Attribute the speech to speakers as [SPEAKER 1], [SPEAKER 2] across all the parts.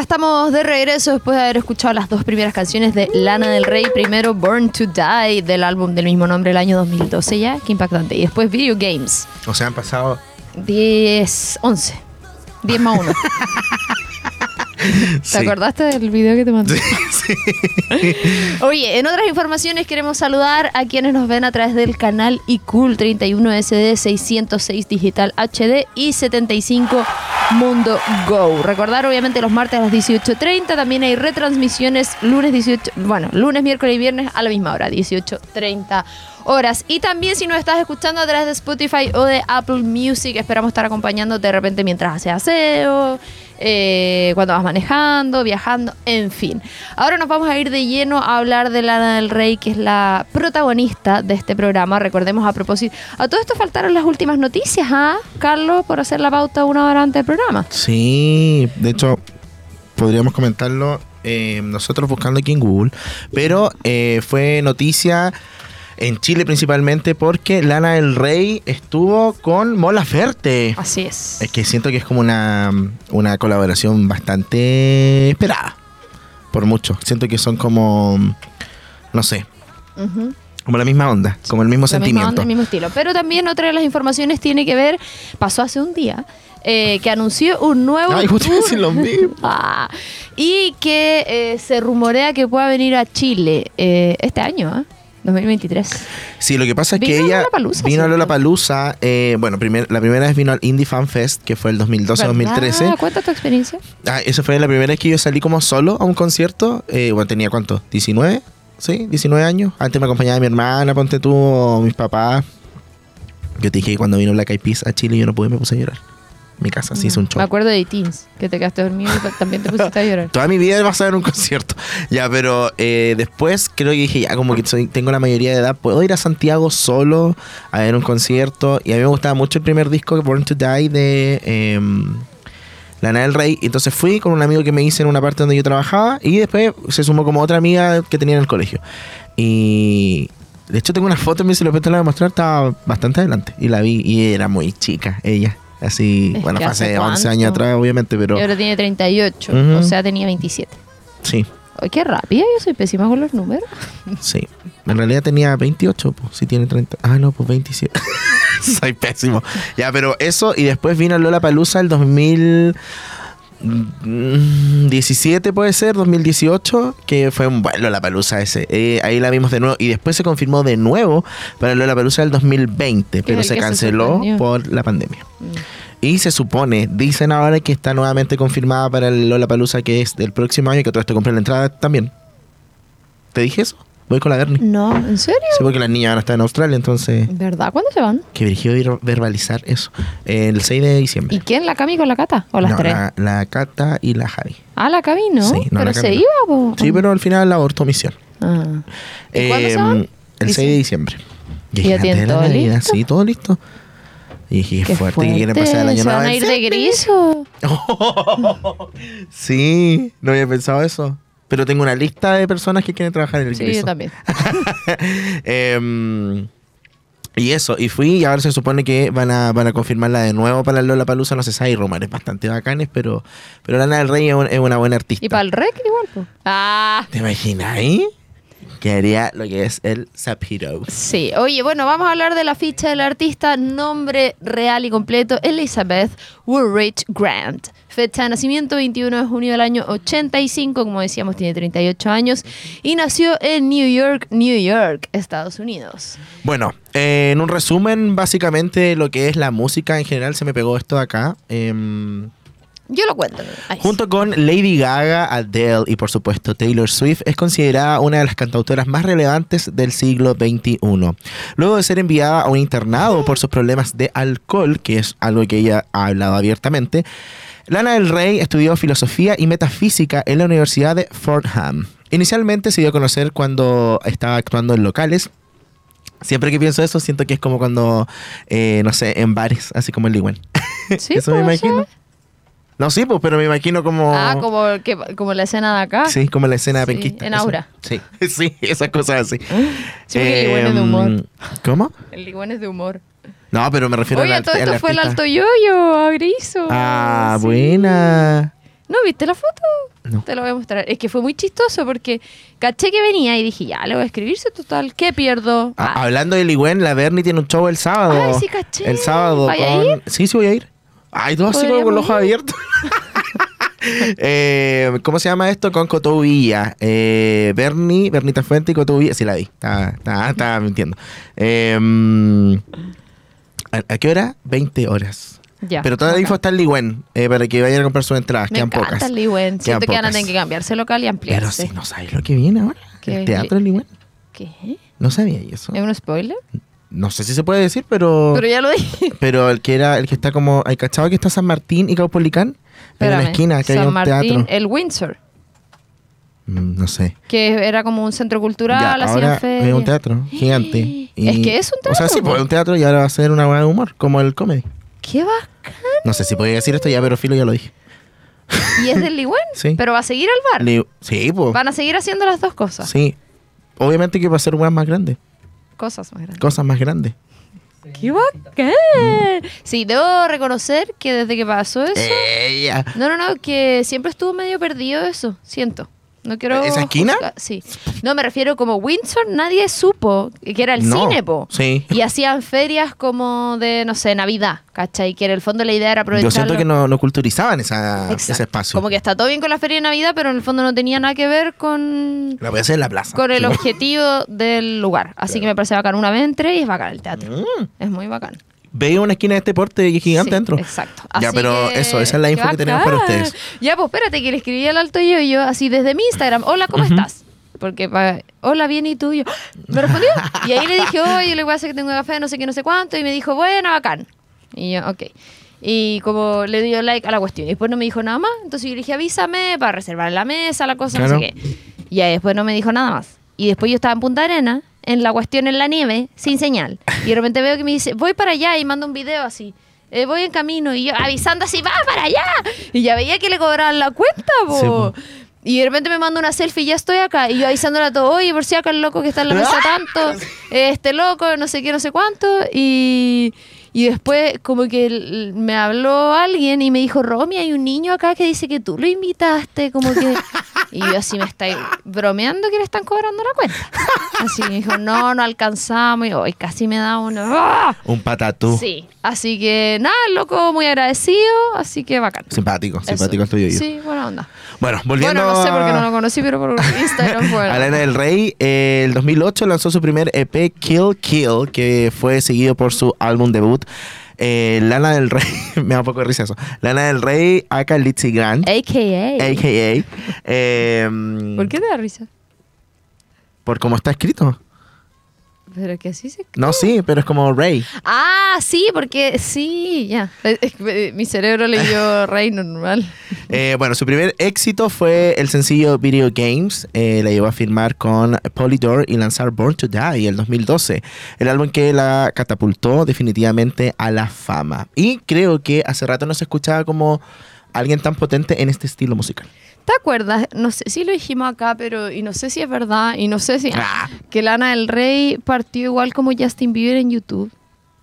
[SPEAKER 1] Ya estamos de regreso después de haber escuchado las dos primeras canciones de Lana del Rey. Primero Born to Die del álbum del mismo nombre del año 2012 ya, qué impactante. Y después Video Games.
[SPEAKER 2] O sea, han pasado
[SPEAKER 1] 10, 11. 10 más 1. ¿Te
[SPEAKER 2] Sí.
[SPEAKER 1] acordaste del video que te mandé?
[SPEAKER 2] Sí.
[SPEAKER 1] Oye, en otras informaciones queremos saludar a quienes nos ven a través del canal iCool 31SD 606 Digital HD y 75 Mundo Go. Recordar obviamente los martes a las 18.30, también hay retransmisiones lunes 18, bueno, lunes, miércoles y viernes a la misma hora, 18.30 horas. Y también si nos estás escuchando a través de Spotify o de Apple Music, esperamos estar acompañándote de repente mientras haces aseo, eh, cuando vas manejando, viajando, en fin. Ahora nos vamos a ir de lleno a hablar de Lana del Rey, que es la protagonista de este programa. Recordemos a propósito, a todo esto faltaron las últimas noticias, ¿ah? Carlos, por hacer la pauta una hora antes del programa.
[SPEAKER 2] Sí, de hecho, podríamos comentarlo eh, nosotros buscando aquí en Google, pero eh, fue noticia en Chile principalmente porque Lana del Rey estuvo con Mola Ferte.
[SPEAKER 1] Así es.
[SPEAKER 2] Es que siento que es como una, una colaboración bastante esperada. Por mucho. Siento que son como. No sé. Como la misma onda. Como el mismo sentimiento.
[SPEAKER 1] onda, el mismo estilo. Pero también otra de las informaciones tiene que ver, pasó hace un día, eh, que anunció un nuevo
[SPEAKER 2] Ay, decir lo mismo.
[SPEAKER 1] Ah, y que eh, se rumorea que pueda venir a Chile eh, este año, ¿ah? 2023.
[SPEAKER 2] Sí, lo que pasa es que ella vino a
[SPEAKER 1] ¿cierto?
[SPEAKER 2] Lollapalooza. Eh, bueno, primer- la primera vez vino al Indie Fan Fest, que fue el 2012-2013.
[SPEAKER 1] ¿Verdad? Cuenta tu experiencia.
[SPEAKER 2] Ah, esa fue la primera vez que yo salí como solo a un concierto. Eh, bueno, tenía cuánto? ¿19? Sí, 19 años. Antes me acompañaba mi hermana, ponte tú, o mis papás. Yo te dije que cuando vino Black Eyed Peas a Chile yo no pude, me puse a llorar. Mi casa, sí, hizo un show.
[SPEAKER 1] Me acuerdo de Teens, que te quedaste dormido y también te pusiste a llorar.
[SPEAKER 2] Toda mi vida vas a ver un concierto. Ya, pero eh, después creo que dije, ya como que soy- tengo la mayoría de edad, puedo ir a Santiago solo a ver un concierto. Y a mí me gustaba mucho el primer disco, Born to Die, de eh, Lana del Rey. Entonces fui con un amigo que me hice en una parte donde yo trabajaba. Y después se sumó como otra amiga que tenía en el colegio. Y de hecho tengo una foto, me se lo la voy a mostrar, estaba bastante adelante. Y la vi y era muy chica, ella. Así,
[SPEAKER 1] Es
[SPEAKER 2] bueno,
[SPEAKER 1] hace
[SPEAKER 2] hace 11
[SPEAKER 1] cuánto.
[SPEAKER 2] años atrás, obviamente, pero
[SPEAKER 1] Y ahora tiene 38,
[SPEAKER 2] Ujú.
[SPEAKER 1] o sea, tenía 27.
[SPEAKER 2] sí.
[SPEAKER 1] Ay, qué rápida, yo soy pésima con los números.
[SPEAKER 2] Sí. En realidad tenía 28, pues si tiene 30. Ah, no, pues 27. Soy pésimo. Ya, pero eso, y después vino Lola Palusa el 2017, puede ser, 2018, que fue un buen Lola Palusa ese. Eh, ahí la vimos de nuevo, y después se confirmó de nuevo para Lola Palusa del 2020, pero se canceló por la pandemia.
[SPEAKER 1] Mm.
[SPEAKER 2] Y se supone, dicen ahora que está nuevamente confirmada para el Lola Palusa, que es del próximo año, que todo esto compré la entrada también. ¿Te dije eso? Voy con la Bernie.
[SPEAKER 1] No, ¿en serio?
[SPEAKER 2] Sí, porque las niñas van a estar en Australia, entonces.
[SPEAKER 1] ¿Verdad? ¿Cuándo se van?
[SPEAKER 2] Que dirigió ir verbalizar eso. El 6 de diciembre.
[SPEAKER 1] ¿Y quién? ¿La Cami con la Cata? ¿O las
[SPEAKER 2] No,
[SPEAKER 1] tres?
[SPEAKER 2] La, la Cata y la Javi.
[SPEAKER 1] Ah, la Cami, ¿no?
[SPEAKER 2] Sí, no,
[SPEAKER 1] pero se
[SPEAKER 2] Cami
[SPEAKER 1] iba, po.
[SPEAKER 2] Sí, pero al final la abortó misión.
[SPEAKER 1] Ah. ¿Y cuándo se van?
[SPEAKER 2] El 6 de diciembre.
[SPEAKER 1] ¿Y ya tienen todo
[SPEAKER 2] Navidad,
[SPEAKER 1] listo?
[SPEAKER 2] Sí, todo listo. Y dije,
[SPEAKER 1] Qué
[SPEAKER 2] fuerte, que quieren pasar el año
[SPEAKER 1] ¿Se van a ir de gris o?
[SPEAKER 2] sí, no había pensado eso. Pero tengo una lista de personas que quieren trabajar en el
[SPEAKER 1] Sí, yo también.
[SPEAKER 2] Em, y eso, y fui y ahora se supone que van a, van a confirmarla de nuevo para Lola Palusa, no se sabe, hay rumores bastante bacanes, pero, pero Lana del Rey es, un- es una buena artista.
[SPEAKER 1] ¿Y para el rec igual, po? Ah,
[SPEAKER 2] ¿Te imaginas ahí? Que haría lo que es el Zapito.
[SPEAKER 1] sí. Oye, bueno, vamos a hablar de la ficha del artista. Nombre real y completo, Elizabeth Woolrich Grant. Fecha de nacimiento, 21 de junio del año 85. Como decíamos, tiene 38 años. Y nació en New York, New York, Estados Unidos.
[SPEAKER 2] Bueno, eh, en un resumen, básicamente lo que es la música en general, se me pegó esto de acá. em,
[SPEAKER 1] Yo lo cuento. Ahí.
[SPEAKER 2] Junto con Lady Gaga, Adele y por supuesto Taylor Swift, es considerada una de las cantautoras más relevantes del siglo XXI. Luego de ser enviada a un internado por sus problemas de alcohol, que es algo que ella ha hablado abiertamente, Lana del Rey estudió filosofía y metafísica en la Universidad de Fordham. Inicialmente se dio a conocer cuando estaba actuando en locales. Siempre que pienso eso, siento que es como cuando, eh, no sé, en bares, así como el Ligüen.
[SPEAKER 1] Sí,
[SPEAKER 2] eso me
[SPEAKER 1] puede
[SPEAKER 2] imagino.
[SPEAKER 1] ser.
[SPEAKER 2] No, sí, pues, pero me imagino como.
[SPEAKER 1] Ah, como, que, como la escena de acá.
[SPEAKER 2] Sí, como la escena de
[SPEAKER 1] Sí,
[SPEAKER 2] penquista.
[SPEAKER 1] en
[SPEAKER 2] eso.
[SPEAKER 1] Aura.
[SPEAKER 2] Sí, sí, esas cosas así.
[SPEAKER 1] Sí, el Ligüen es de humor.
[SPEAKER 2] Em, ¿Cómo?
[SPEAKER 1] El Ligüen es de humor.
[SPEAKER 2] No, pero me refiero
[SPEAKER 1] Oye,
[SPEAKER 2] al
[SPEAKER 1] todo esto fue el alto yoyo, a Griso.
[SPEAKER 2] Ah,
[SPEAKER 1] Sí.
[SPEAKER 2] buena.
[SPEAKER 1] ¿No viste la foto?
[SPEAKER 2] No.
[SPEAKER 1] Te lo voy a mostrar. Es que fue muy chistoso porque caché que venía y dije, ya, le voy a escribirse total. ¿Qué pierdo?
[SPEAKER 2] Ah,
[SPEAKER 1] Ah,
[SPEAKER 2] hablando de Ligüen, la Bernie tiene un show el sábado.
[SPEAKER 1] Ay, sí, caché.
[SPEAKER 2] El sábado
[SPEAKER 1] ¿Vaya a
[SPEAKER 2] con...
[SPEAKER 1] ir?
[SPEAKER 2] Sí, sí voy a ir. Ay, todo así como con los ojos abiertos. Eh, ¿Cómo se llama esto? Con Coto Villa. Eh, Bernie, Bernita Fuente y Coto Villa. Sí, la vi. Estaba, estaba- estaba mintiendo. Eh, ¿a, qué hora? 20 horas.
[SPEAKER 1] ya.
[SPEAKER 2] Pero toda la info está en Ligüen eh, para que vayan a comprar sus entradas.
[SPEAKER 1] Me
[SPEAKER 2] Quedan
[SPEAKER 1] encanta
[SPEAKER 2] pocas.
[SPEAKER 1] el Ligüen. Siento que van a
[SPEAKER 2] pocas.
[SPEAKER 1] tener que cambiarse local y
[SPEAKER 2] Pero
[SPEAKER 1] ampliarse.
[SPEAKER 2] si no sabes lo que viene ahora.
[SPEAKER 1] ¿Qué?
[SPEAKER 2] El teatro en Ligüen.
[SPEAKER 1] ¿Qué?
[SPEAKER 2] No sabía yo eso.
[SPEAKER 1] ¿Es un spoiler?
[SPEAKER 2] No sé si se puede decir, pero...
[SPEAKER 1] Pero ya lo dije.
[SPEAKER 2] Pero el que era, el que está como, ¿hay cachado que está San Martín y Caupolicán? En una
[SPEAKER 1] Espérame.
[SPEAKER 2] esquina que
[SPEAKER 1] San
[SPEAKER 2] hay un
[SPEAKER 1] Martín,
[SPEAKER 2] teatro.
[SPEAKER 1] el Windsor,
[SPEAKER 2] Mm, no sé.
[SPEAKER 1] que era como un centro cultural,
[SPEAKER 2] ahora
[SPEAKER 1] feria.
[SPEAKER 2] es un teatro gigante.
[SPEAKER 1] Es que es un
[SPEAKER 2] O sea,
[SPEAKER 1] teatro,
[SPEAKER 2] sí, pues es un teatro y ahora va a ser una hueá de humor, como el comedy.
[SPEAKER 1] ¡Qué bacán!
[SPEAKER 2] No sé si podía decir esto ya, pero Filo ya lo dije.
[SPEAKER 1] Y es del Ligüen,
[SPEAKER 2] Sí.
[SPEAKER 1] pero va a seguir al bar.
[SPEAKER 2] Li- sí, pues.
[SPEAKER 1] Van a seguir haciendo las dos cosas.
[SPEAKER 2] Sí. Obviamente que va a ser hueás más grandes,
[SPEAKER 1] Cosas más grandes.
[SPEAKER 2] cosas más grandes.
[SPEAKER 1] ¡Qué bacán! Sí, debo reconocer que desde que pasó eso...
[SPEAKER 2] Ella.
[SPEAKER 1] No, no, no, que siempre estuvo medio perdido eso, siento. No quiero...
[SPEAKER 2] ¿Esa esquina?
[SPEAKER 1] juzgar- Sí. No, me refiero como Windsor, nadie supo que era el
[SPEAKER 2] No,
[SPEAKER 1] cine, po.
[SPEAKER 2] sí.
[SPEAKER 1] Y hacían ferias como de, no sé, Navidad, ¿cachai? Que en el fondo la idea era aprovechar...
[SPEAKER 2] Yo siento que no, no culturizaban esa, ese espacio.
[SPEAKER 1] Como que está todo bien con la feria de Navidad, pero en el fondo no tenía nada que ver con,
[SPEAKER 2] La voy a hacer en la plaza.
[SPEAKER 1] con el objetivo del lugar. Así que me parece bacán. Una vez entré y es bacán el teatro.
[SPEAKER 2] Mm.
[SPEAKER 1] Es muy bacán.
[SPEAKER 2] Veía una esquina de este porte y gigante
[SPEAKER 1] Sí,
[SPEAKER 2] dentro.
[SPEAKER 1] Exacto.
[SPEAKER 2] Ya,
[SPEAKER 1] Así
[SPEAKER 2] pero
[SPEAKER 1] que-
[SPEAKER 2] eso, esa es la
[SPEAKER 1] ¡qué
[SPEAKER 2] info que tenemos para ustedes.
[SPEAKER 1] Ya, pues espérate, que le escribí al alto yo, yo así desde mi Instagram. Hola, ¿cómo estás? Porque, pa- hola, bien, ¿y tú? Y yo, me respondió. Y ahí le dije, oye, le voy a hacer que tengo café, no sé qué, no sé cuánto. Y me dijo, bueno, bacán. Y yo, ok. Y como le dio like a la cuestión. Y después no me dijo nada más. Entonces yo le dije, avísame para reservar la mesa, la cosa,
[SPEAKER 2] Claro.
[SPEAKER 1] no sé qué. Y ahí después no me dijo nada más. Y después yo estaba en Punta Arena, en la cuestión en la nieve, sin señal. Y de repente veo que me dice, voy para allá y manda un video así. "Eh, voy en camino y yo avisando así, va para allá. Y ya veía que le cobraban la cuenta, po.
[SPEAKER 2] Sí, po.
[SPEAKER 1] Y de repente me manda una selfie y ya estoy acá. Y yo avisándole a todo, oye, por si acá el loco que está en la mesa tanto, este loco, no sé qué, no sé cuánto. Y, y después como que me habló alguien y me dijo, Romy, hay un niño acá que dice que tú lo invitaste, como que... Y yo así me estáis bromeando que le están cobrando la cuenta. Así me dijo, no, no alcanzamos. Y hoy casi me da una... ¡Ah!
[SPEAKER 2] Un patatú.
[SPEAKER 1] Sí, así que nada, loco muy agradecido, así que bacán.
[SPEAKER 2] Simpático, simpático el tuyo. yo.
[SPEAKER 1] Sí, buena onda.
[SPEAKER 2] Bueno, volviendo
[SPEAKER 1] Bueno, no sé
[SPEAKER 2] a-
[SPEAKER 1] por qué no lo conocí, pero por Instagram fue.
[SPEAKER 2] a Lana del Rey, eh, el 2008 lanzó su primer EP Kill Kill, que fue seguido por su álbum debut. eh, Lana del Rey, me da un poco de risa eso. Lana del Rey, aka Litzy Grant,
[SPEAKER 1] AKA.
[SPEAKER 2] a.k.a. eh,
[SPEAKER 1] ¿Por qué te da risa?
[SPEAKER 2] Por cómo está escrito.
[SPEAKER 1] Pero que así se...
[SPEAKER 2] No, sí, pero es como Rey.
[SPEAKER 1] Ah, sí, porque sí, ya. Mi cerebro leyó Rey normal.
[SPEAKER 2] Eh, bueno, su primer éxito fue el sencillo Video Games. Eh, la llevó a firmar con Polydor y lanzar Born to Die en el 2012. El álbum que la catapultó definitivamente a la fama. Y creo que hace rato no se escuchaba como alguien tan potente en este estilo musical.
[SPEAKER 1] ¿Te acuerdas? No sé si lo dijimos acá, pero y no sé si es verdad y no sé si
[SPEAKER 2] Ah.
[SPEAKER 1] que Lana del Rey partió igual como Justin Bieber en YouTube.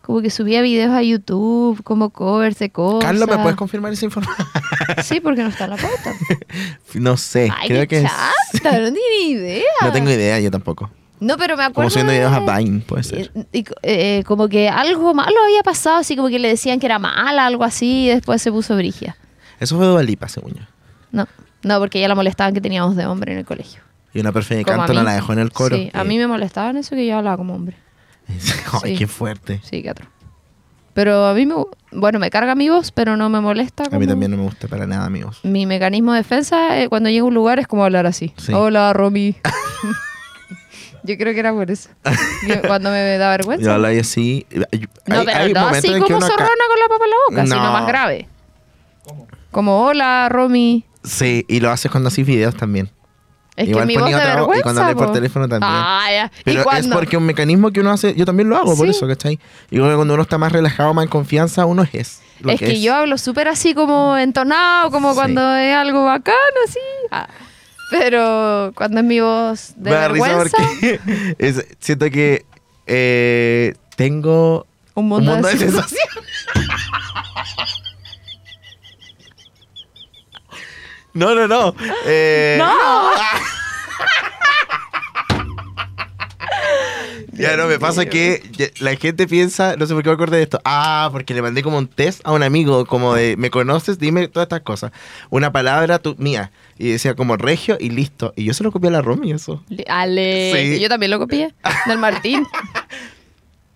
[SPEAKER 1] Como que subía videos a YouTube, como covers de cosas.
[SPEAKER 2] Carlos, ¿me puedes confirmar esa información?
[SPEAKER 1] Sí, porque no está en la pauta.
[SPEAKER 2] no sé,
[SPEAKER 1] Ay,
[SPEAKER 2] creo que es-
[SPEAKER 1] chanta, no tiene idea.
[SPEAKER 2] No tengo idea, yo tampoco.
[SPEAKER 1] No, pero me acuerdo.
[SPEAKER 2] Como subiendo videos a Vine, puede ser.
[SPEAKER 1] Y, y, eh, como que algo malo había pasado, así como que le decían que era mala, algo así, y después se puso brigia.
[SPEAKER 2] Eso fue de Lipa, según yo.
[SPEAKER 1] No, no, porque ya la molestaban que teníamos de hombre en el colegio.
[SPEAKER 2] Y una perfecta de
[SPEAKER 1] Como
[SPEAKER 2] canto no la dejó en el coro.
[SPEAKER 1] Sí, a mí me molestaban eso que yo hablaba como hombre.
[SPEAKER 2] Ay,
[SPEAKER 1] Sí.
[SPEAKER 2] qué fuerte.
[SPEAKER 1] Sí, qué atroz. Pero a mí me, bueno, me carga mi voz, pero no me molesta.
[SPEAKER 2] A mí también no me gusta para nada, amigos.
[SPEAKER 1] Mi mecanismo de defensa eh, cuando llego a un lugar es como hablar así.
[SPEAKER 2] Sí.
[SPEAKER 1] Hola, Romy. yo creo que era por eso. Yo- cuando me da vergüenza.
[SPEAKER 2] Yo hablo ahí así.
[SPEAKER 1] No,
[SPEAKER 2] hay,
[SPEAKER 1] pero
[SPEAKER 2] hay
[SPEAKER 1] no así como zorrona
[SPEAKER 2] acá-
[SPEAKER 1] con la papa en la boca, sino
[SPEAKER 2] No.
[SPEAKER 1] más grave. Como, hola, Romy.
[SPEAKER 2] Sí, y lo haces cuando haces videos también.
[SPEAKER 1] Es
[SPEAKER 2] Igual
[SPEAKER 1] que mi voz de
[SPEAKER 2] otra y
[SPEAKER 1] vergüenza.
[SPEAKER 2] cuando hablé por
[SPEAKER 1] po.
[SPEAKER 2] teléfono también.
[SPEAKER 1] Ah, ya.
[SPEAKER 2] Pero
[SPEAKER 1] ¿Y
[SPEAKER 2] es porque un mecanismo que uno hace, yo también lo hago, por
[SPEAKER 1] Sí.
[SPEAKER 2] eso, ¿cachai? Y cuando uno está más relajado, más en confianza, uno es. Lo
[SPEAKER 1] es que, yo hablo súper así como entonado, como
[SPEAKER 2] Sí.
[SPEAKER 1] cuando es algo bacano, así. Ah, Pero cuando es mi voz de
[SPEAKER 2] Me da risa
[SPEAKER 1] vergüenza,
[SPEAKER 2] porque es- siento que eh, tengo
[SPEAKER 1] un
[SPEAKER 2] un
[SPEAKER 1] mundo,
[SPEAKER 2] mundo de
[SPEAKER 1] de
[SPEAKER 2] sensaciones. No, no, no. Eh,
[SPEAKER 1] ¡No!
[SPEAKER 2] Ya no, me pasa que la gente piensa, no sé por qué me acordé de esto. Ah, porque le mandé como un test a un amigo, como de, ¿me conoces? Dime todas estas cosas. Una palabra tu, mía. Y decía como regio y listo. Y yo se lo copié a la Romy, eso.
[SPEAKER 1] Le- Ale.
[SPEAKER 2] Sí.
[SPEAKER 1] Yo también lo copié. Del Martín.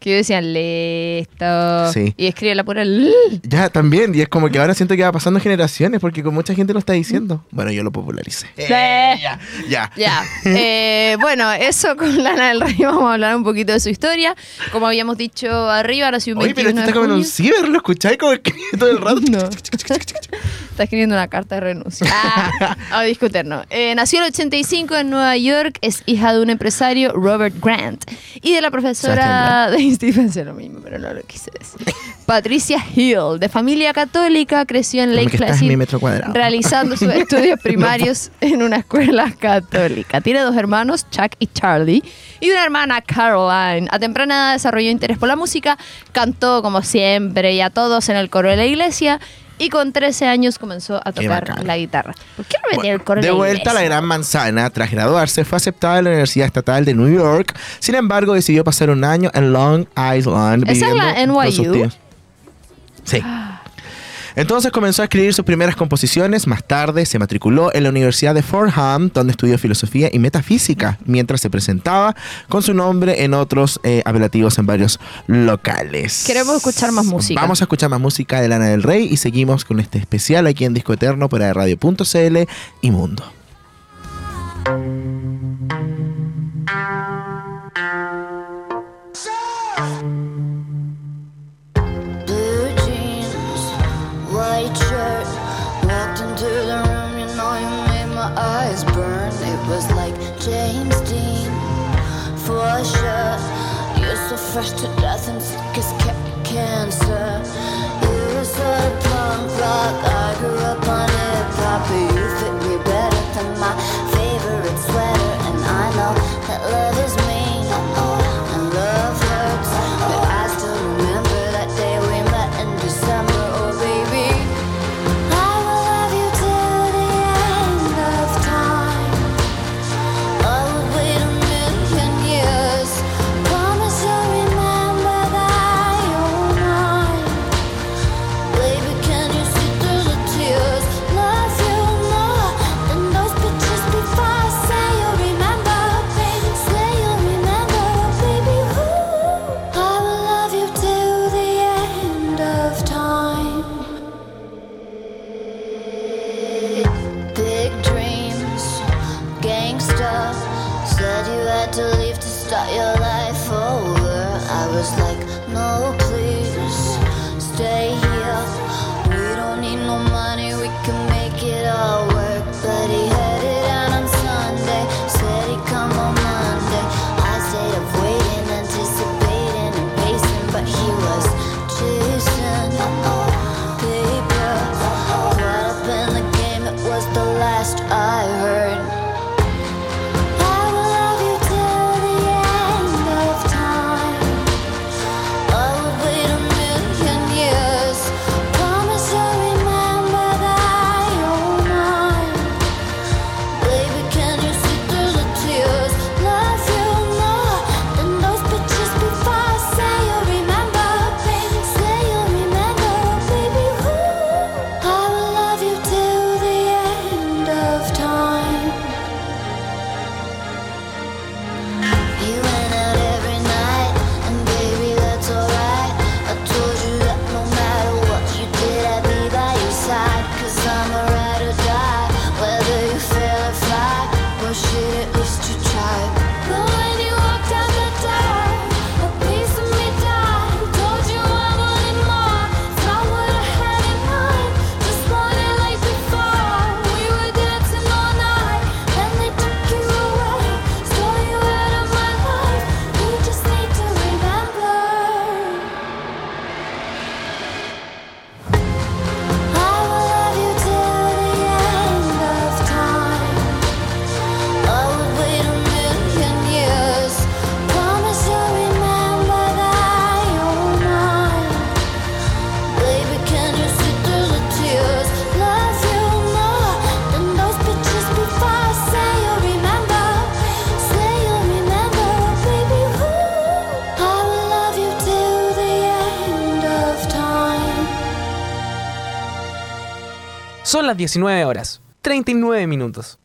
[SPEAKER 1] que decían listo.
[SPEAKER 2] Sí.
[SPEAKER 1] Y escribe la pura L.
[SPEAKER 2] Ya, también. Y es como que ahora siento que va pasando generaciones porque con mucha gente lo está diciendo. Bueno, yo lo popularicé.
[SPEAKER 1] Sí.
[SPEAKER 2] ya, ya.
[SPEAKER 1] Ya. Eh, bueno, eso con Lana del Rey. Vamos a hablar un poquito de su historia. Como habíamos dicho arriba, ahora sí un
[SPEAKER 2] Oye, pero
[SPEAKER 1] 21 de
[SPEAKER 2] está como en un ciber, ¿lo escucháis? Como escribe todo el rato.
[SPEAKER 1] No. Está escribiendo una carta de renuncia. Ah, a discutirnos. Eh, nació en el 85 en Nueva York. Es hija de un empresario, Robert Grant, y de la profesora de Pensé lo mismo, pero no lo quise decir. Patricia Hill, de familia católica, creció en Lake
[SPEAKER 2] en
[SPEAKER 1] Placid, realizando sus estudios primarios en una escuela católica. Tiene dos hermanos, Chuck y Charlie, y una hermana, Caroline. A temprana edad desarrolló interés por la música, cantó como siempre y a todos en el coro de la iglesia. Y con 13 años comenzó a tocar la guitarra. ¿Por qué no metí
[SPEAKER 2] Bueno,
[SPEAKER 1] el
[SPEAKER 2] de vuelta a la? Gran Manzana, tras graduarse, fue aceptada en la Universidad Estatal de New York. Sin embargo, decidió pasar un año en Long Island.
[SPEAKER 1] ¿Esa es la NYU?
[SPEAKER 2] Sí. Entonces comenzó a escribir sus primeras composiciones. Más tarde se matriculó en la Universidad de Fordham, donde estudió filosofía y metafísica, mientras se presentaba con su nombre en otros eh, apelativos en varios locales.
[SPEAKER 1] Queremos escuchar más música.
[SPEAKER 2] Vamos a escuchar más música de Lana del Rey y seguimos con este especial aquí en Disco Eterno para radio.cl y Mundo.
[SPEAKER 3] White shirt. Walked into the room, you know you made my eyes burn. It was like James Dean, for sure. You're so fresh to death and sick as ca- cancer. You're sort las 19 horas. 39 minutos.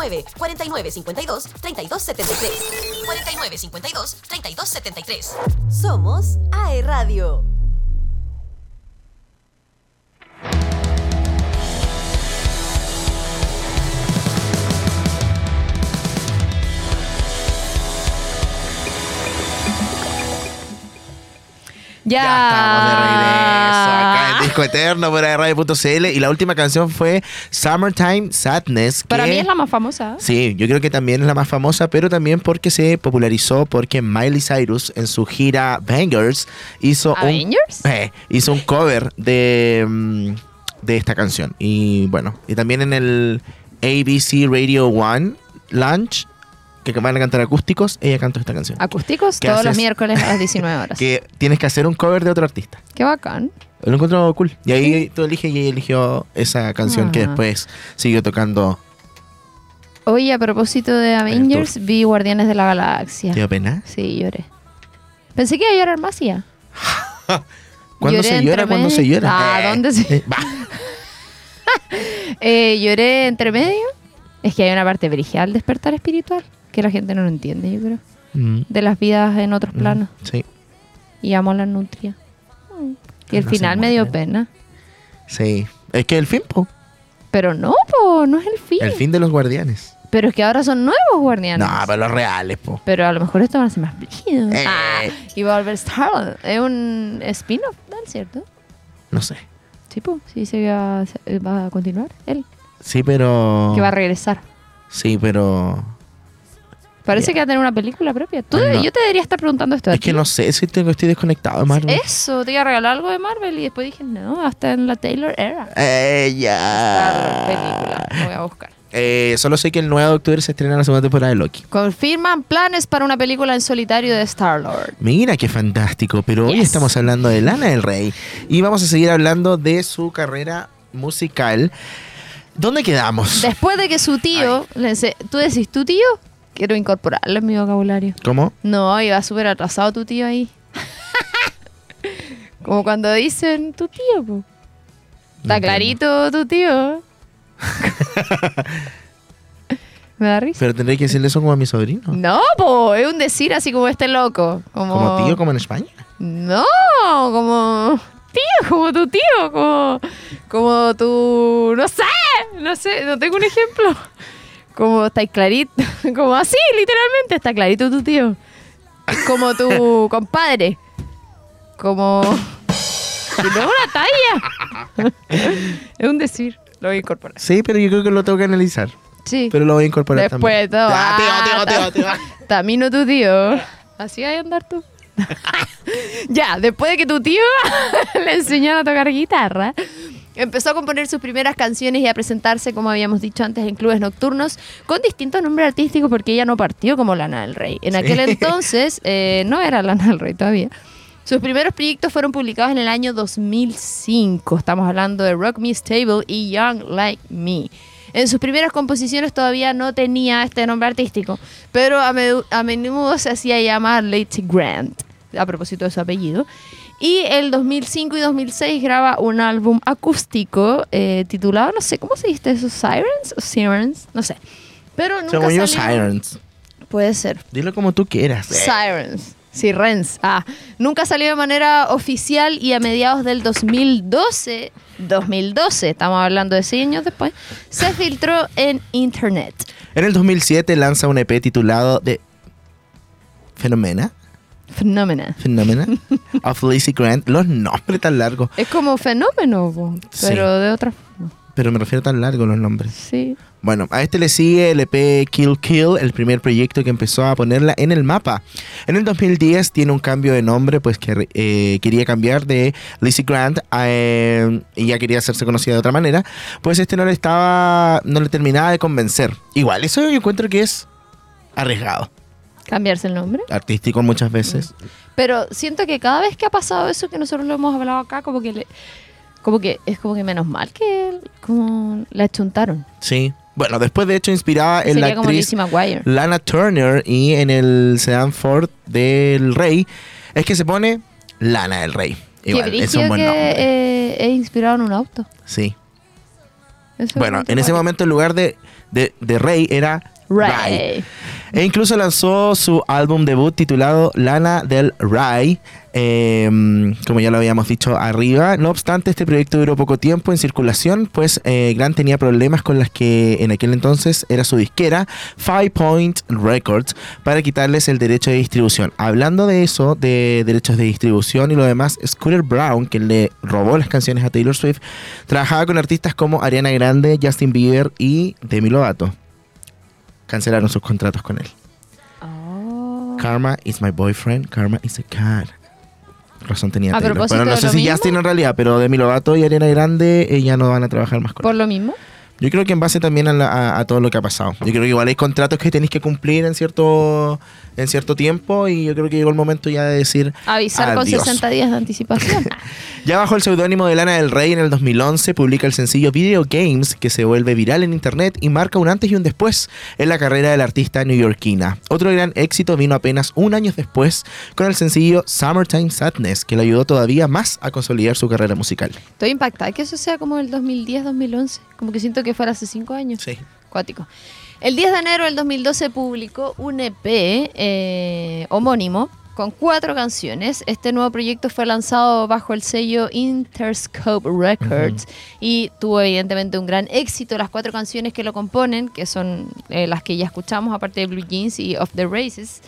[SPEAKER 4] 49 49 52 32 73. 49 52 32 73. Somos AE Radio.
[SPEAKER 1] Ya,
[SPEAKER 2] ya estamos de regreso disco eterno por radio.cl y la última canción fue Summertime Sadness.
[SPEAKER 1] Para mí es la más famosa.
[SPEAKER 2] Sí, yo creo que también es la más famosa, pero también porque se popularizó porque Miley Cyrus en su gira Bangers hizo un, eh, hizo un cover de, mm, de esta canción. Y bueno, y también en el ABC Radio One Lunch, que van a cantar acústicos, ella cantó esta canción.
[SPEAKER 1] Acústicos
[SPEAKER 2] ¿Qué
[SPEAKER 1] todos los miércoles a las 19 horas.
[SPEAKER 2] Que tienes que hacer un cover de otro artista.
[SPEAKER 1] Qué bacán.
[SPEAKER 2] Lo encuentro cool. Y ahí tú eliges y ella eligió esa canción que
[SPEAKER 1] Ah.
[SPEAKER 2] después siguió tocando.
[SPEAKER 1] Oye, a propósito de Avengers, vi Guardianes de la Galaxia.
[SPEAKER 2] ¿Te dio pena?
[SPEAKER 1] Sí, lloré. Pensé que iba a llorar más ya.
[SPEAKER 2] ¿Cuándo se llora? ¿Cuándo se llora?
[SPEAKER 1] Ah, ¿dónde se-
[SPEAKER 2] eh.
[SPEAKER 1] Eh, lloré entre medio. Es que hay una parte brígida al despertar espiritual que la gente no lo entiende, yo creo.
[SPEAKER 2] Mm,
[SPEAKER 1] De las vidas en otros
[SPEAKER 2] mm,
[SPEAKER 1] planos.
[SPEAKER 2] Sí,
[SPEAKER 1] Y amo a la nutria. Mm. Y el
[SPEAKER 2] No
[SPEAKER 1] final me dio pena.
[SPEAKER 2] sí. Es que el fin, po.
[SPEAKER 1] Pero no, po, no es el fin.
[SPEAKER 2] El fin de los guardianes.
[SPEAKER 1] Pero es que ahora son nuevos guardianes.
[SPEAKER 2] No, pero los reales, po.
[SPEAKER 1] Pero a lo mejor esto va a ser más brígido.
[SPEAKER 2] Eh.
[SPEAKER 1] Ah, y va a volver Star Es un spin-off, ¿no? ¿cierto?
[SPEAKER 2] No sé.
[SPEAKER 1] Sí, pues, sí, se va, se va a continuar. Él,
[SPEAKER 2] Sí, pero.
[SPEAKER 1] que va a regresar.
[SPEAKER 2] Sí, pero.
[SPEAKER 1] Parece que va a tener una película propia. Tú,
[SPEAKER 2] no.
[SPEAKER 1] Yo te debería estar preguntando esto.
[SPEAKER 2] Es que no sé, si tengo, estoy desconectado de Marvel.
[SPEAKER 1] Eso, te iba a regalar algo de Marvel y después dije, no, hasta en la Taylor Era.
[SPEAKER 2] Eh,
[SPEAKER 1] Star
[SPEAKER 2] ya.
[SPEAKER 1] película, lo voy a buscar.
[SPEAKER 2] Eh, solo sé que el 9 de octubre se estrena la segunda temporada de Loki.
[SPEAKER 1] Confirman planes para una película en solitario de Star-Lord.
[SPEAKER 2] Mira qué fantástico, pero hoy estamos hablando de Lana del Rey y vamos a seguir hablando de su carrera musical. ¿Dónde quedamos?
[SPEAKER 1] Después de que su tío, tú decís, ¿tu tío? Quiero incorporarlo en mi vocabulario.
[SPEAKER 2] ¿Cómo?
[SPEAKER 1] No, iba súper atrasado tu tío ahí. Como cuando dicen tu tío, po. Está clarito tu tío. Me da risa.
[SPEAKER 2] Pero tendré que decirle eso como a mi sobrino.
[SPEAKER 1] No, po, es un decir así como este loco. Como,
[SPEAKER 2] Como tío, como en España.
[SPEAKER 1] No, como tío, como tu tío, como, como tu, no sé, no sé, no tengo un ejemplo. Como está clarito, como así, literalmente, está clarito tu tío. Como tu compadre. Como... Y no es una talla. es un decir, lo voy a incorporar.
[SPEAKER 2] Sí, pero yo creo que lo tengo que analizar.
[SPEAKER 1] Sí.
[SPEAKER 2] Pero lo voy a incorporar
[SPEAKER 1] Después de
[SPEAKER 2] también.
[SPEAKER 1] todo.
[SPEAKER 2] Ah, tío, tío, tío, tío.
[SPEAKER 1] ta- Tamino tu tío. Así hay andar tú. ya, después de que tu tío le enseñó a tocar guitarra, empezó a componer sus primeras canciones y a presentarse, como habíamos dicho antes, en clubes nocturnos con distintos nombres artísticos porque ella no partió como Lana del Rey. En aquel entonces eh, no era Lana del Rey todavía. Sus primeros proyectos fueron publicados en el año 2005. Estamos hablando de Rock Me Stable y Young Like Me. En sus primeras composiciones todavía no tenía este nombre artístico, pero a, a menudo se hacía llamar Lady Grant, a propósito de su apellido. Y el 2005 y 2006 graba un álbum acústico eh, titulado, no sé, ¿cómo se dice eso? ¿Sirens? ¿O Sirens? No sé. Pero nunca
[SPEAKER 2] Según yo, Sirens.
[SPEAKER 1] Puede ser.
[SPEAKER 2] Dilo como tú quieras.
[SPEAKER 1] Sirens. Sirens. Ah, nunca salió de manera oficial y a mediados del 2012, 2012, estamos hablando de seis años después, se filtró en internet.
[SPEAKER 2] En el 2007 lanza un EP titulado The Phenomena.
[SPEAKER 1] Fenómena.
[SPEAKER 2] Phenomena of Lacey Grant. Los nombres tan largos.
[SPEAKER 1] Es como fenómeno, po,
[SPEAKER 2] Sí.
[SPEAKER 1] pero de otra forma.
[SPEAKER 2] Pero me refiero tan largos los nombres.
[SPEAKER 1] Sí.
[SPEAKER 2] Bueno, a este le sigue el EP Kill Kill, el primer proyecto que empezó a ponerla en el mapa. En el 2010 tiene un cambio de nombre, pues que eh, quería cambiar de Lizzie Grant a, eh, y ya quería hacerse conocida de otra manera. Pues este no le estaba, no le terminaba de convencer. Igual, eso yo encuentro que es arriesgado,
[SPEAKER 1] Cambiarse el nombre.
[SPEAKER 2] artístico muchas veces.
[SPEAKER 1] Pero siento que cada vez que ha pasado eso, que nosotros lo hemos hablado acá, como que le- como que es como que menos mal que como la chuntaron.
[SPEAKER 2] Sí. Bueno, después de hecho inspirada en
[SPEAKER 1] Sería
[SPEAKER 2] la actriz. Lana Turner y en el Sedan Ford del Rey es que se pone Lana del Rey. Igual,
[SPEAKER 1] Qué
[SPEAKER 2] es un buen
[SPEAKER 1] que
[SPEAKER 2] nombre.
[SPEAKER 1] eh, es inspirado en un auto.
[SPEAKER 2] Sí.
[SPEAKER 1] Eso
[SPEAKER 2] Bueno, en ese momento el lugar de, de, de Rey era
[SPEAKER 1] Ray.
[SPEAKER 2] E incluso lanzó su álbum debut titulado Lana del Ray, eh, como ya lo habíamos dicho arriba. No obstante, este proyecto duró poco tiempo en circulación, pues eh, Grant tenía problemas con las que en aquel entonces era su disquera, Five Point Records, para quitarles el derecho de distribución. Hablando de eso, de derechos de distribución y lo demás, Scooter Brown, que le robó las canciones a Taylor Swift, trabajaba con artistas como Ariana Grande, Justin Bieber y Demi Lovato. Cancelaron sus contratos con él.
[SPEAKER 1] Oh.
[SPEAKER 2] Karma is my boyfriend, Karma is a cat. Razón tenía
[SPEAKER 1] A
[SPEAKER 2] Taylor.
[SPEAKER 1] propósito
[SPEAKER 2] Bueno, no
[SPEAKER 1] de
[SPEAKER 2] sé si
[SPEAKER 1] mismo.
[SPEAKER 2] Justin en realidad, pero Demi Lovato y Ariana Grande eh, ya no van a trabajar más con
[SPEAKER 1] Por
[SPEAKER 2] él.
[SPEAKER 1] lo mismo.
[SPEAKER 2] Yo creo que en base también a, la- a- a todo lo que ha pasado. Yo creo que igual hay contratos que tenéis que cumplir en cierto en cierto tiempo y yo creo que llegó el momento ya de decir
[SPEAKER 1] Avisar
[SPEAKER 2] adiós.
[SPEAKER 1] con 60 días de anticipación.
[SPEAKER 2] Ya bajo el seudónimo de Lana del Rey en el 2011 publica el sencillo Video Games que se vuelve viral en internet y marca un antes y un después en la carrera del artista neoyorquina. Otro gran éxito vino apenas un año después con el sencillo Summertime Sadness que le ayudó todavía más a consolidar su carrera musical.
[SPEAKER 1] Estoy impactada que eso sea como el 2010-2011. Como que siento que fuera hace 5 años.
[SPEAKER 2] Sí.
[SPEAKER 1] Cuático. El 10 de enero del 2012 publicó un EP eh, homónimo con cuatro canciones. Este nuevo proyecto fue lanzado bajo el sello Interscope Records y tuvo evidentemente un gran éxito. Las cuatro canciones que lo componen, que son eh, las que ya escuchamos, aparte de Blue Jeans y Of the Races.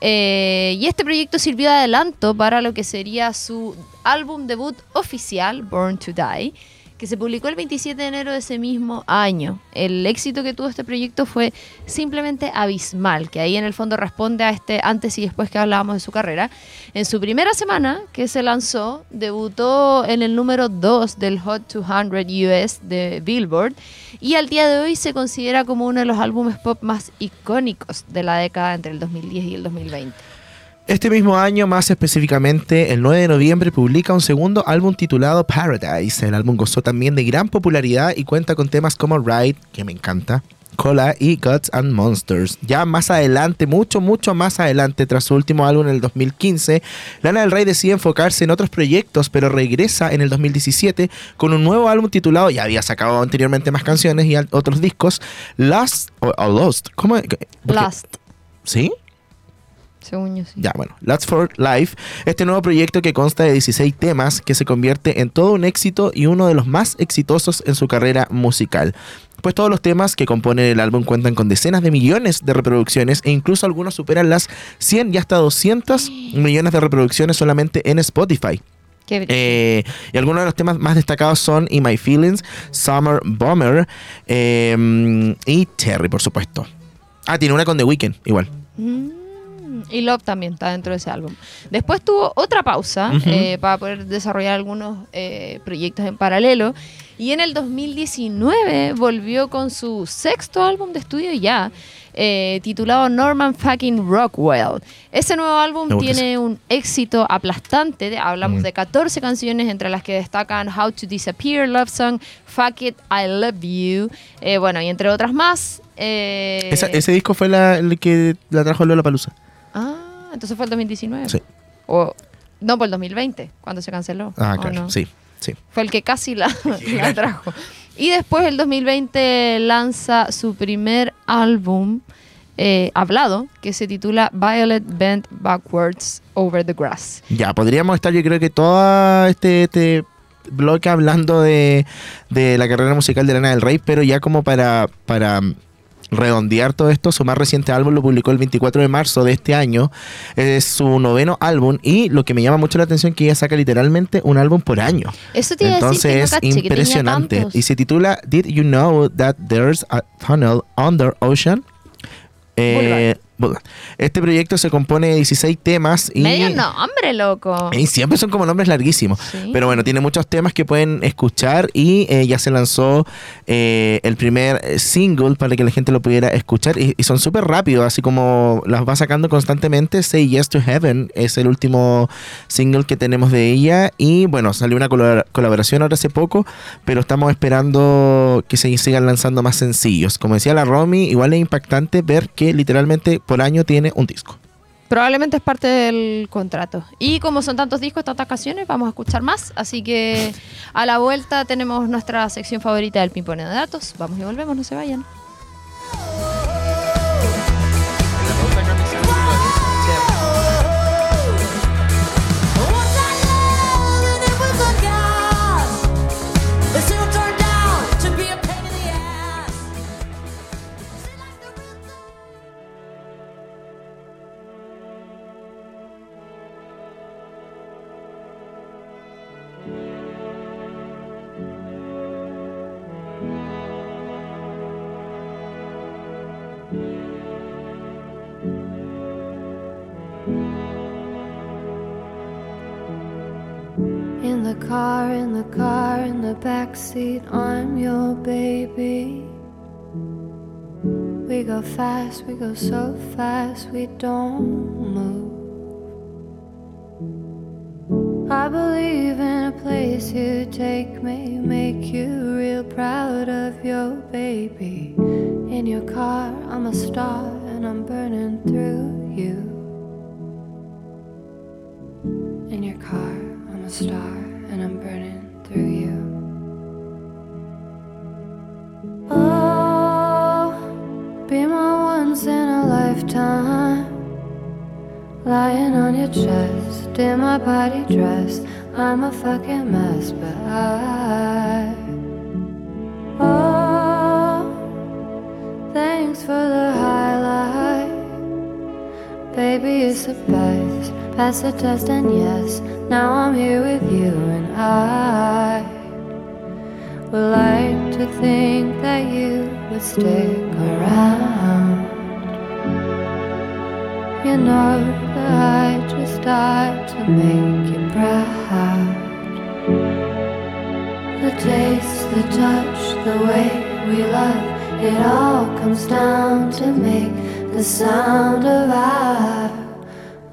[SPEAKER 1] Eh, y este proyecto sirvió de adelanto para lo que sería su álbum debut oficial, Born to Die, que se publicó el 27 de enero de ese mismo año. El éxito que tuvo este proyecto fue simplemente abismal, que ahí en el fondo responde a este antes y después que hablábamos de su carrera. En su primera semana que se lanzó, debutó en el número 2 del Hot 200 US de Billboard y al día de hoy se considera como uno de los álbumes pop más icónicos de la década entre el 2010 y el 2020.
[SPEAKER 2] Este mismo año, más específicamente el 9 de noviembre, publica un segundo álbum titulado Paradise. El álbum gozó también de gran popularidad y cuenta con temas como Ride, que me encanta, Cola y Gods and Monsters. Ya más adelante, mucho, mucho más adelante, tras su último álbum en el 2015, Lana del Rey decide enfocarse en otros proyectos, pero regresa en el 2017 con un nuevo álbum titulado, ya había sacado anteriormente más canciones y otros discos, Lost o o Lost. ¿Cómo? porque-
[SPEAKER 1] Last,
[SPEAKER 2] ¿Sí?
[SPEAKER 1] Según yo sí.
[SPEAKER 2] Ya, bueno, Lots for Life, este nuevo proyecto que consta de 16 temas que se convierte en todo un éxito y uno de los más exitosos en su carrera musical. Pues todos los temas que componen el álbum cuentan con decenas de millones de reproducciones e incluso algunos superan las 100 y hasta 200 millones de reproducciones solamente en Spotify. Eh, y algunos de los temas más destacados son In My Feelings, Summer Bomber eh, y Cherry, por supuesto. Ah, tiene una con The Weeknd, igual.
[SPEAKER 1] Mm, Y Love también está dentro de ese álbum. Después tuvo otra pausa eh, para poder desarrollar algunos eh, proyectos en paralelo. Y en el 2019 volvió con su sexto álbum de estudio ya, eh, titulado Norman Fucking Rockwell. Ese nuevo álbum tiene un éxito aplastante. de- Hablamos
[SPEAKER 2] Mm.
[SPEAKER 1] de 14 canciones, entre las que destacan How to Disappear, Love Song, Fuck It, I Love You. eh, bueno, y entre otras más. eh,
[SPEAKER 2] Esa- ese disco fue la, el que la trajo Lola Palusa.
[SPEAKER 1] Entonces fue el 2019.
[SPEAKER 2] Sí.
[SPEAKER 1] O, no, por el 2020, cuando se canceló.
[SPEAKER 2] Ah,
[SPEAKER 1] ¿o
[SPEAKER 2] claro.
[SPEAKER 1] no?
[SPEAKER 2] Sí, sí.
[SPEAKER 1] Fue el que casi la, la trajo. Y después, el 2020, lanza su primer álbum eh, hablado, que se titula Violet Bent Backwards Over the Grass.
[SPEAKER 2] Ya, podríamos estar, yo creo que todo este, este bloque hablando de, de la carrera musical de Lana del Rey, pero ya como para, para redondear todo esto, su más reciente álbum lo publicó el 24 de marzo de este año. Es su noveno álbum y lo que me llama mucho la atención es que ella saca literalmente un álbum por año.
[SPEAKER 1] Eso te decir
[SPEAKER 2] Entonces
[SPEAKER 1] no
[SPEAKER 2] es impresionante. Y se titula Did You Know That There's a Tunnel Under Ocean? Eh. Este proyecto se compone de 16 temas y,
[SPEAKER 1] Medio nombre, loco.
[SPEAKER 2] y siempre son como nombres larguísimos.
[SPEAKER 1] Sí.
[SPEAKER 2] Pero bueno, tiene muchos temas que pueden escuchar y eh, ya se lanzó eh, el primer eh, single para que la gente lo pudiera escuchar y, y son súper rápidos, así como las va sacando constantemente. Say Yes to Heaven es el último single que tenemos de ella y bueno, salió una colabora- colaboración ahora hace poco, pero estamos esperando que se sigan lanzando más sencillos. Como decía la Romy, igual es impactante ver que literalmente por año tiene un disco.
[SPEAKER 1] Probablemente es parte del contrato. Y como son tantos discos, tantas canciones, vamos a escuchar más. Así que a la vuelta tenemos nuestra sección favorita del ping-pong de datos. Vamos y volvemos, no se vayan.
[SPEAKER 3] Car, in the car, in the backseat, I'm your baby. We go fast, we go so fast, we don't move. I believe in a place you take me, make you real proud of your baby. In your car, I'm a star and I'm burning through chest in my body dress. I'm a fucking mess, but I. Oh, thanks for the highlight. Baby, the best. Pass the test, and yes, now I'm here with you, and I would like to think that you would stick around. You know that I to make you proud. The taste, the touch, the way we love, it all comes down to make the sound of our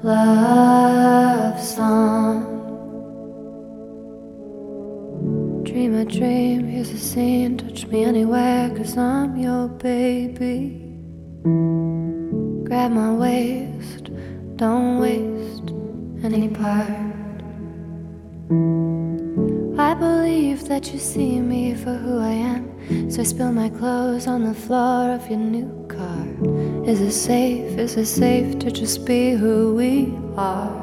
[SPEAKER 3] love song. Dream a dream, here's a scene, touch me anywhere, cause I'm your baby. Grab my waist, don't waste any part. I believe that you see me for who I am, so I spill my clothes on the floor of your new car. Is it safe? Is it safe to just be who we are?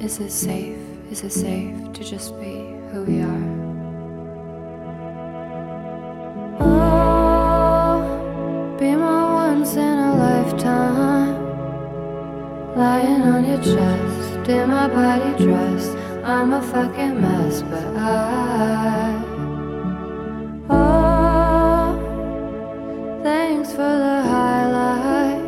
[SPEAKER 3] Is it safe? Is it safe to just be who we are? Lying on your chest in my body dress. I'm a fucking mess, but I. Oh, thanks for the highlight.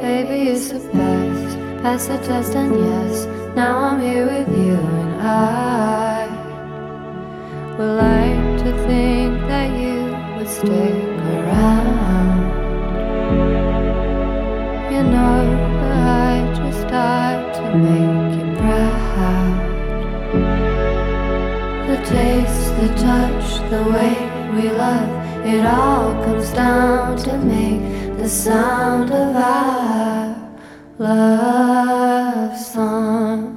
[SPEAKER 3] Baby, it's the best. Pass the test, and yes, now I'm here with you, and I would like to think that you would stick around. You know make you proud. The taste, the touch, the way we love, it all comes down to make the sound of our love song.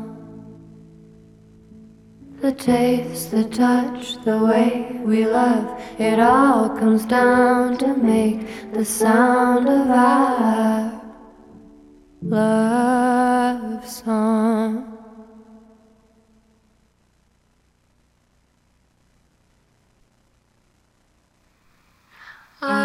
[SPEAKER 3] The taste, the touch, the way we love, it all comes down to make the sound of our love song. Ah,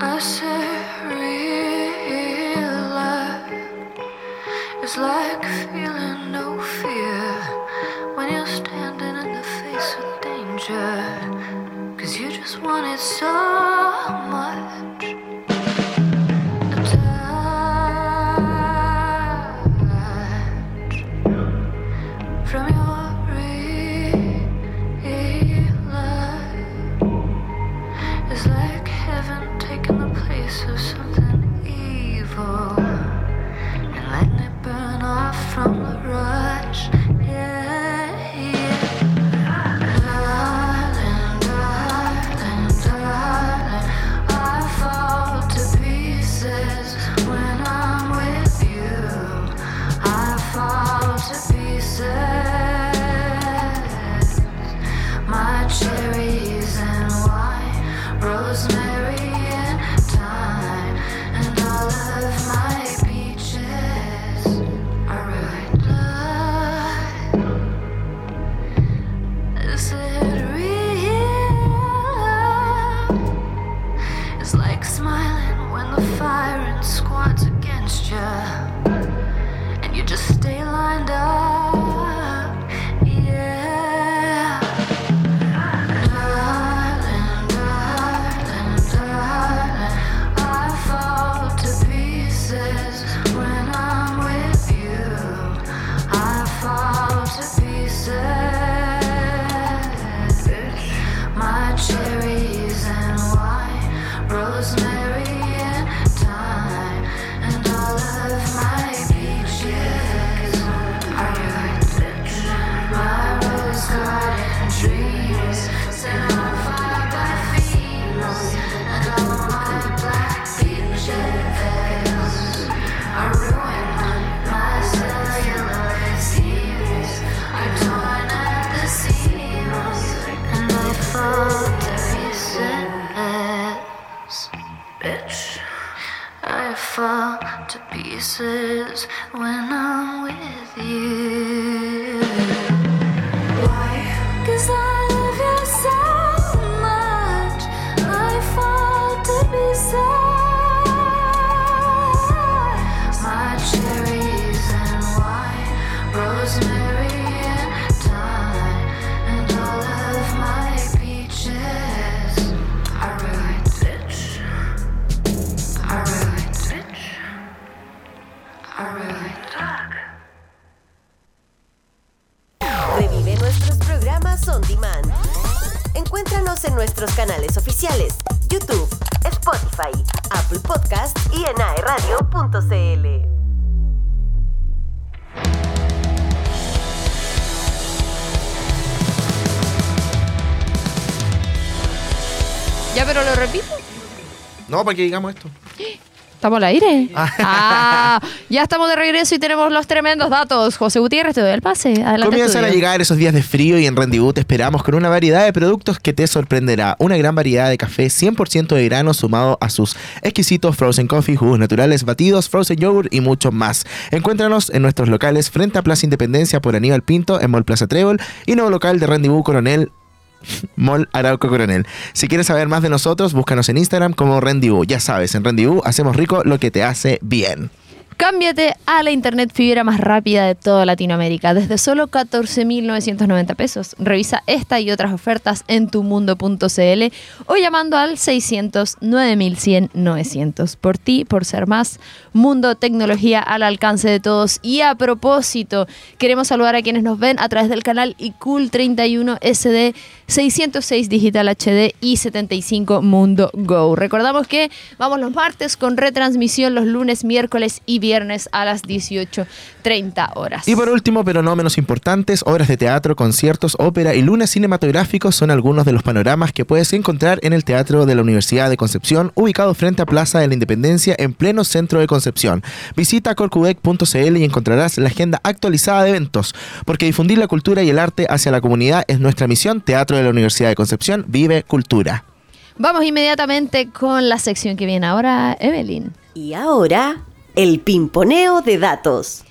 [SPEAKER 3] I said real life It's like feeling no fear when you're standing in the face of danger. Cause you just want it so
[SPEAKER 1] Rose pero lo repito.
[SPEAKER 2] No, para que digamos esto.
[SPEAKER 1] ¿Estamos al aire? Ah, ya estamos de regreso y tenemos los tremendos datos. José Gutiérrez, te doy el pase. Adelante.
[SPEAKER 2] Comienzan a llegar esos días de frío y en Rendezvous te esperamos con una variedad de productos que te sorprenderá. Una gran variedad de café 100% de grano sumado a sus exquisitos frozen coffee, jugos naturales, batidos, frozen yogurt y mucho más. Encuéntranos en nuestros locales frente a Plaza Independencia por Aníbal Pinto en Mall Plaza Trébol y nuevo local de Rendezvous Coronel Mall Arauco Coronel. Si quieres saber más de nosotros, búscanos en Instagram como Rendezvous. Ya sabes, en Rendezvous hacemos rico lo que te hace bien.
[SPEAKER 1] Cámbiate a la internet fibra más rápida de toda Latinoamérica desde solo 14.990 pesos. Revisa esta y otras ofertas en tumundo.cl o llamando al 600 9100 900. Por ti, por ser más. Mundo, tecnología al alcance de todos. Y a propósito, queremos saludar a quienes nos ven a través del canal iCool 31 SD 606 Digital HD y 75 Mundo Go. Recordamos que vamos los martes con retransmisión los lunes, miércoles y viernes a las 18.30 horas.
[SPEAKER 2] Y por último, pero no menos importantes, obras de teatro, conciertos, ópera y lunes cinematográficos son algunos de los panoramas que puedes encontrar en el Teatro de la Universidad de Concepción, ubicado frente a Plaza de la Independencia en pleno centro de Concepción. Visita corcudec.cl y encontrarás la agenda actualizada de eventos, porque difundir la cultura y el arte hacia la comunidad es nuestra misión. Teatro de la Universidad de Concepción, vive cultura.
[SPEAKER 1] Vamos inmediatamente con la sección que viene ahora, Evelyn.
[SPEAKER 4] Y ahora, el pimponeo de datos.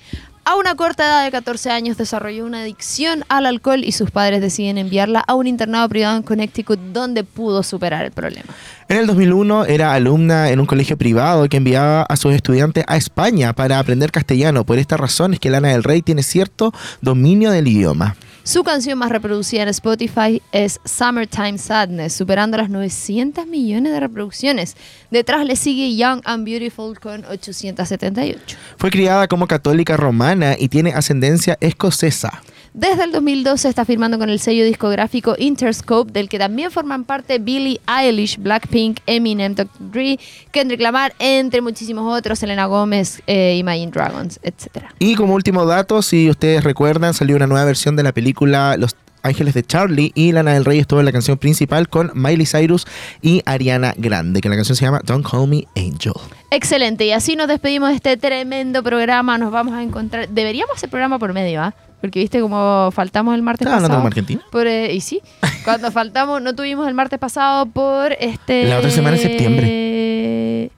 [SPEAKER 1] A una corta edad de 14 años desarrolló una adicción al alcohol y sus padres deciden enviarla a un internado privado en Connecticut donde pudo superar el problema.
[SPEAKER 2] En el 2001 era alumna en un colegio privado que enviaba a sus estudiantes a España para aprender castellano. Por esta razón es que Lana del Rey tiene cierto dominio del idioma.
[SPEAKER 1] Su canción más reproducida en Spotify es Summertime Sadness, superando las 900 millones de reproducciones. Detrás le sigue Young and Beautiful con 878.
[SPEAKER 2] Fue criada como católica romana y tiene ascendencia escocesa.
[SPEAKER 1] Desde el 2012 está firmando con el sello discográfico Interscope, del que también forman parte Billie Eilish, Blackpink, Eminem, Dr. Dre, Kendrick Lamar, entre muchísimos otros, Selena Gómez, eh, Imagine Dragons, etc.
[SPEAKER 2] Y como último dato, si ustedes recuerdan, salió una nueva versión de la película Los Ángeles de Charlie y Lana del Rey estuvo en la canción principal con Miley Cyrus y Ariana Grande, que la canción se llama Don't Call Me Angel.
[SPEAKER 1] Excelente, y así nos despedimos de este tremendo programa. Nos vamos a encontrar. Deberíamos hacer programa por medio, ¿ah? Porque viste como faltamos el martes
[SPEAKER 2] ¿Estás hablando
[SPEAKER 1] pasado.
[SPEAKER 2] como Argentina?
[SPEAKER 1] Por, eh, y sí, cuando faltamos, no tuvimos el martes pasado por este.
[SPEAKER 2] La otra semana es septiembre.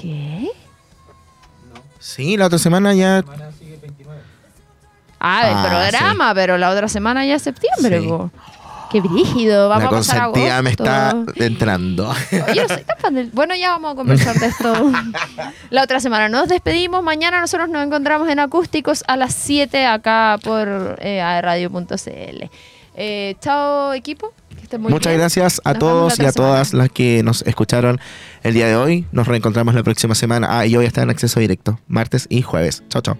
[SPEAKER 1] ¿Qué?
[SPEAKER 2] Sí, la otra semana ya...
[SPEAKER 1] Ah, el
[SPEAKER 2] Ah,
[SPEAKER 1] programa, pero la otra semana ya es septiembre,
[SPEAKER 2] Sí.
[SPEAKER 1] Qué brígido, vamos
[SPEAKER 2] la
[SPEAKER 1] a pasar
[SPEAKER 2] consentida me está entrando.
[SPEAKER 1] Yo no soy tan fan del- Bueno, ya vamos a conversar de esto la otra semana. Nos despedimos. Mañana nosotros nos encontramos en acústicos a las 7 acá por eh, aerradio.cl. Eh, chao, equipo. Que estén muy
[SPEAKER 2] Muchas
[SPEAKER 1] bien.
[SPEAKER 2] gracias a
[SPEAKER 1] Nos
[SPEAKER 2] todos y a
[SPEAKER 1] semana.
[SPEAKER 2] todas las que nos escucharon el día de hoy. Nos reencontramos la próxima semana. Ah, y hoy está en acceso directo, martes y jueves. Chao, chao.